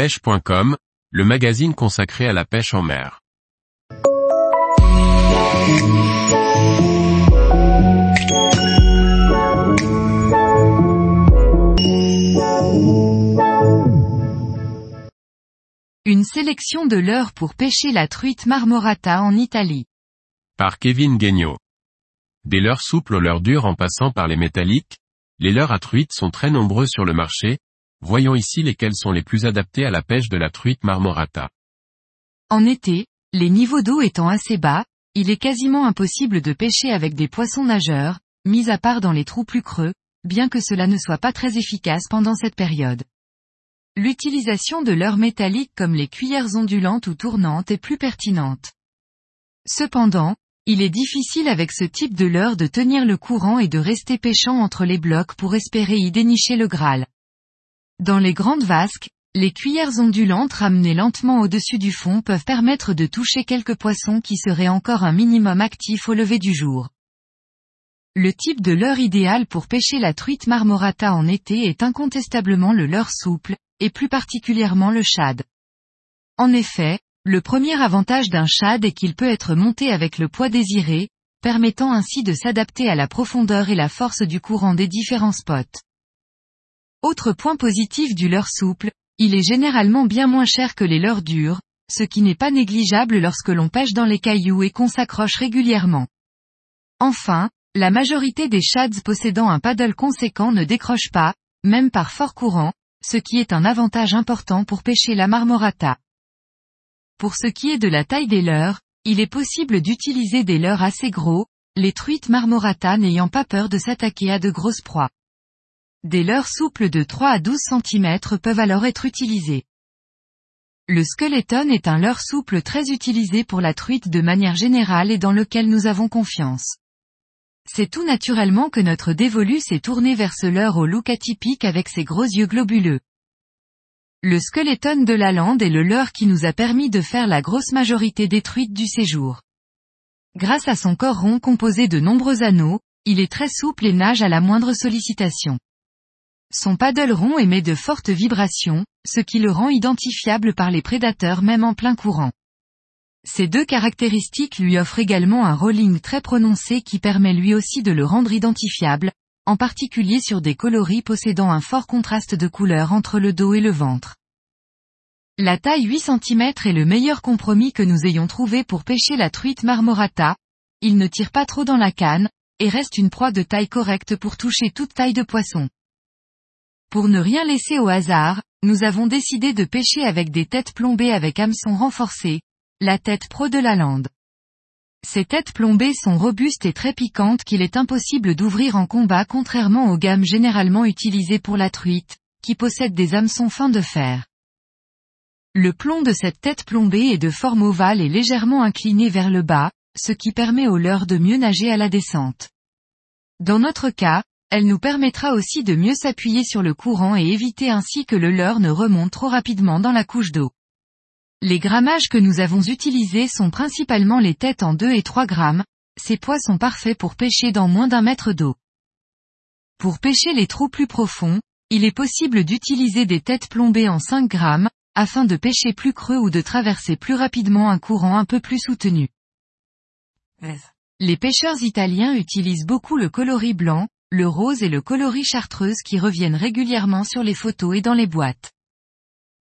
pêche.com, le magazine consacré à la pêche en mer. Une sélection de leurres pour pêcher la truite marmorata en Italie. Par Kevin Guignot. Des leurres souples aux leurres dures en passant par les métalliques, les leurres à truite sont très nombreux sur le marché, voyons ici lesquels sont les plus adaptés à la pêche de la truite marmorata. En été, les niveaux d'eau étant assez bas, il est quasiment impossible de pêcher avec des poissons nageurs, mis à part dans les trous plus creux, bien que cela ne soit pas très efficace pendant cette période. L'utilisation de leurres métalliques comme les cuillères ondulantes ou tournantes est plus pertinente. Cependant, il est difficile avec ce type de leurre de tenir le courant et de rester pêchant entre les blocs pour espérer y dénicher le Graal. Dans les grandes vasques, les cuillères ondulantes ramenées lentement au-dessus du fond peuvent permettre de toucher quelques poissons qui seraient encore un minimum actifs au lever du jour. Le type de leurre idéal pour pêcher la truite marmorata en été est incontestablement le leurre souple, et plus particulièrement le shad. En effet, le premier avantage d'un shad est qu'il peut être monté avec le poids désiré, permettant ainsi de s'adapter à la profondeur et la force du courant des différents spots. Autre point positif du leurre souple, il est généralement bien moins cher que les leurres durs, ce qui n'est pas négligeable lorsque l'on pêche dans les cailloux et qu'on s'accroche régulièrement. Enfin, la majorité des shads possédant un paddle conséquent ne décrochent pas, même par fort courant, ce qui est un avantage important pour pêcher la marmorata. Pour ce qui est de la taille des leurres, il est possible d'utiliser des leurres assez gros, les truites marmorata n'ayant pas peur de s'attaquer à de grosses proies. Des leurres souples de 3 à 12 cm peuvent alors être utilisées. Le skeleton est un leurre souple très utilisé pour la truite de manière générale et dans lequel nous avons confiance. C'est tout naturellement que notre dévolu s'est tourné vers ce leurre au look atypique avec ses gros yeux globuleux. Le skeleton de la lande est le leurre qui nous a permis de faire la grosse majorité des truites du séjour. Grâce à son corps rond composé de nombreux anneaux, il est très souple et nage à la moindre sollicitation. Son paddle rond émet de fortes vibrations, ce qui le rend identifiable par les prédateurs même en plein courant. Ces deux caractéristiques lui offrent également un rolling très prononcé qui permet lui aussi de le rendre identifiable, en particulier sur des coloris possédant un fort contraste de couleur entre le dos et le ventre. La taille 8 cm est le meilleur compromis que nous ayons trouvé pour pêcher la truite marmorata, il ne tire pas trop dans la canne, et reste une proie de taille correcte pour toucher toute taille de poisson. Pour ne rien laisser au hasard, nous avons décidé de pêcher avec des têtes plombées avec hameçons renforcés, la tête pro de la lande. Ces têtes plombées sont robustes et très piquantes qu'il est impossible d'ouvrir en combat contrairement aux gammes généralement utilisées pour la truite, qui possèdent des hameçons fins de fer. Le plomb de cette tête plombée est de forme ovale et légèrement incliné vers le bas, ce qui permet au leurre de mieux nager à la descente. Dans notre cas, elle nous permettra aussi de mieux s'appuyer sur le courant et éviter ainsi que le leurre ne remonte trop rapidement dans la couche d'eau. Les grammages que nous avons utilisés sont principalement les têtes en 2 et 3 grammes, ces poids sont parfaits pour pêcher dans moins d'un mètre d'eau. Pour pêcher les trous plus profonds, il est possible d'utiliser des têtes plombées en 5 grammes, afin de pêcher plus creux ou de traverser plus rapidement un courant un peu plus soutenu. Les pêcheurs italiens utilisent beaucoup le coloris blanc, le rose et le coloris chartreuse qui reviennent régulièrement sur les photos et dans les boîtes.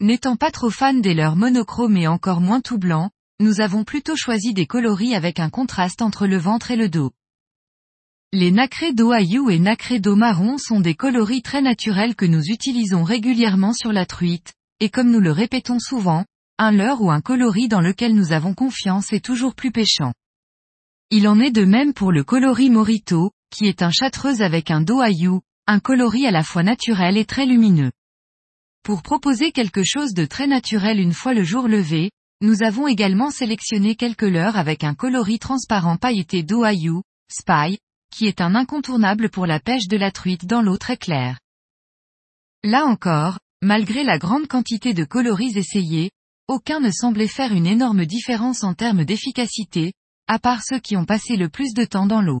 N'étant pas trop fan des leurs monochromes et encore moins tout blanc, nous avons plutôt choisi des coloris avec un contraste entre le ventre et le dos. Les nacrés d'eau aïou et nacrés d'eau marron sont des coloris très naturels que nous utilisons régulièrement sur la truite, et comme nous le répétons souvent, un leurre ou un coloris dans lequel nous avons confiance est toujours plus pêchant. Il en est de même pour le coloris morito, qui est un châtreuse avec un dos aïou, un coloris à la fois naturel et très lumineux. Pour proposer quelque chose de très naturel une fois le jour levé, nous avons également sélectionné quelques leurres avec un coloris transparent pailleté d'eau aïou, Spy, qui est un incontournable pour la pêche de la truite dans l'eau très claire. Là encore, malgré la grande quantité de coloris essayés, aucun ne semblait faire une énorme différence en termes d'efficacité, à part ceux qui ont passé le plus de temps dans l'eau.